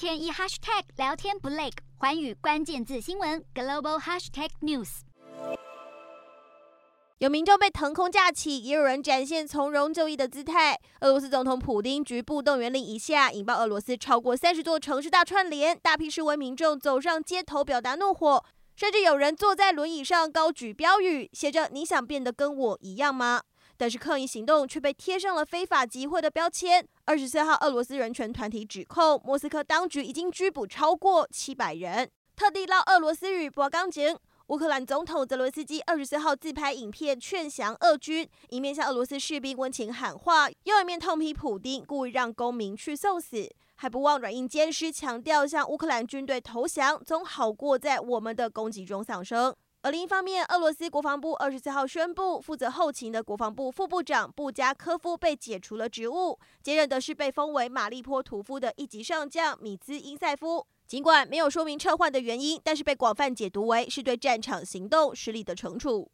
天一 hashtag 聊天不累，寰宇关键字新闻 global hashtag news。有民众被腾空架起，也有人展现从容就义的姿态。俄罗斯总统普丁局部动员令一下，引爆俄罗斯超过三十座城市大串联，大批示威民众走上街头表达怒火，甚至有人坐在轮椅上高举标语，写着“你想变得跟我一样吗？”但是抗议行动却被贴上了非法集会的标签。二十四号，俄罗斯人权团体指控莫斯科当局已经拘捕超过七百人。特地捞俄罗斯语播钢琴。乌克兰总统泽伦斯基二十四号自拍影片劝降俄军，一面向俄罗斯士兵温情喊话，又一面痛批普丁故意让公民去送死，还不忘软硬兼施，强调向乌克兰军队投降总好过在我们的攻击中丧生。而另一方面，俄罗斯国防部二十四号宣布，负责后勤的国防部副部长布加科夫被解除了职务，接任的是被封为马利坡屠夫的一级上将米兹因塞夫。尽管没有说明撤换的原因，但是被广泛解读为是对战场行动失利的惩处。